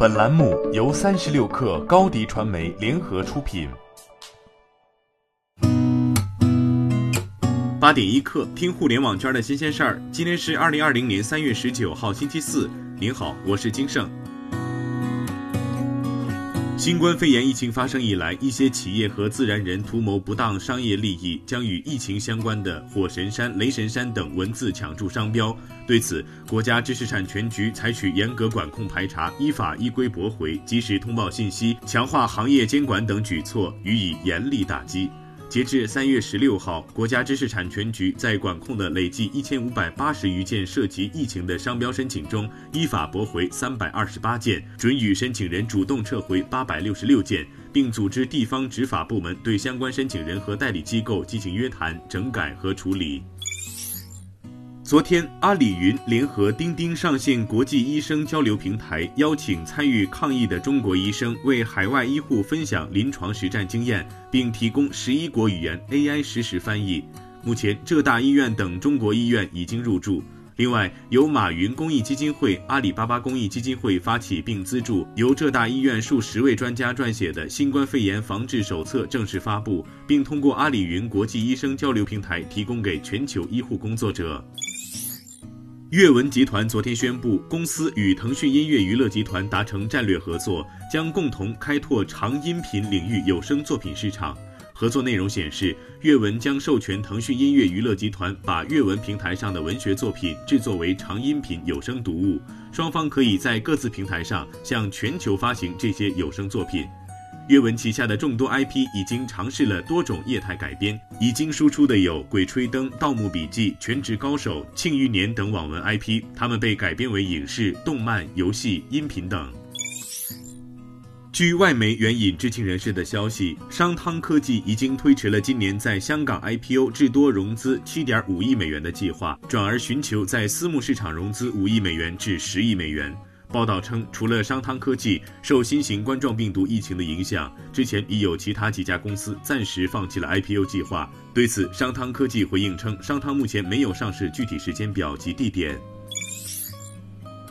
本栏目由三十六氪高低传媒联合出品。八点一刻，听互联网圈的新鲜事儿。今天是二零二零年三月十九号，星期四。您好，我是金盛。新冠肺炎疫情发生以来，一些企业和自然人图谋不当商业利益，将与疫情相关的“火神山”“雷神山”等文字抢注商标。对此，国家知识产权局采取严格管控排查、依法依规驳回、及时通报信息、强化行业监管等举措，予以严厉打击。截至三月十六号，国家知识产权局在管控的累计一千五百八十余件涉及疫情的商标申请中，依法驳回三百二十八件，准予申请人主动撤回八百六十六件，并组织地方执法部门对相关申请人和代理机构进行约谈、整改和处理。昨天，阿里云联合钉钉上线国际医生交流平台，邀请参与抗疫的中国医生为海外医护分享临床实战经验，并提供十一国语言 AI 实时翻译。目前，浙大医院等中国医院已经入驻。另外，由马云公益基金会、阿里巴巴公益基金会发起并资助，由浙大医院数十位专家撰写的新冠肺炎防治手册正式发布，并通过阿里云国际医生交流平台提供给全球医护工作者。阅文集团昨天宣布，公司与腾讯音乐娱乐集团达成战略合作，将共同开拓长音频领域有声作品市场。合作内容显示，阅文将授权腾讯音乐娱乐集团把阅文平台上的文学作品制作为长音频有声读物，双方可以在各自平台上向全球发行这些有声作品。阅文旗下的众多 IP 已经尝试了多种业态改编，已经输出的有《鬼吹灯》《盗墓笔记》《全职高手》《庆余年》等网文 IP，它们被改编为影视、动漫、游戏、音频等。据外媒援引知情人士的消息，商汤科技已经推迟了今年在香港 IPO 至多融资7.5亿美元的计划，转而寻求在私募市场融资5亿美元至10亿美元。报道称，除了商汤科技受新型冠状病毒疫情的影响，之前已有其他几家公司暂时放弃了 IPO 计划。对此，商汤科技回应称，商汤目前没有上市具体时间表及地点。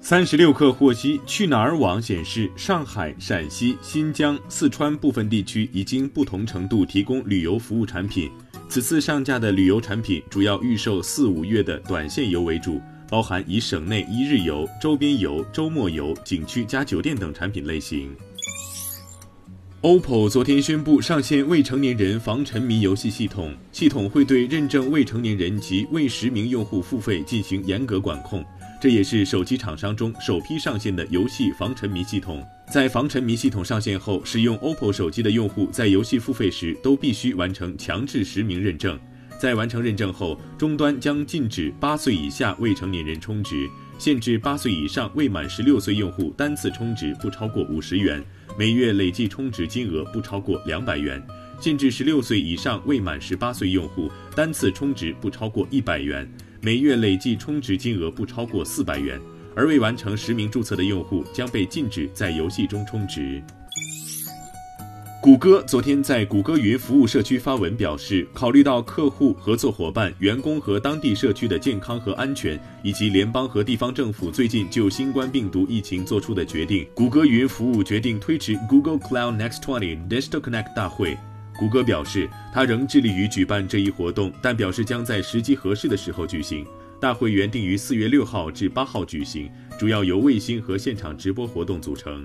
三十六氪获悉，去哪儿网显示，上海、陕西、新疆、四川部分地区已经不同程度提供旅游服务产品。此次上架的旅游产品主要预售四五月的短线游为主。包含以省内一日游、周边游、周末游、景区加酒店等产品类型。OPPO 昨天宣布上线未成年人防沉迷游戏系统，系统会对认证未成年人及未实名用户付费进行严格管控。这也是手机厂商中首批上线的游戏防沉迷系统。在防沉迷系统上线后，使用 OPPO 手机的用户在游戏付费时都必须完成强制实名认证。在完成认证后，终端将禁止八岁以下未成年人充值，限制八岁以上未满十六岁用户单次充值不超过五十元，每月累计充值金额不超过两百元；限制十六岁以上未满十八岁用户单次充值不超过一百元，每月累计充值金额不超过四百元。而未完成实名注册的用户将被禁止在游戏中充值。谷歌昨天在谷歌云服务社区发文表示，考虑到客户、合作伙伴、员工和当地社区的健康和安全，以及联邦和地方政府最近就新冠病毒疫情做出的决定，谷歌云服务决定推迟 Google Cloud Next 20 Digital Connect 大会。谷歌表示，它仍致力于举办这一活动，但表示将在时机合适的时候举行。大会原定于四月六号至八号举行，主要由卫星和现场直播活动组成。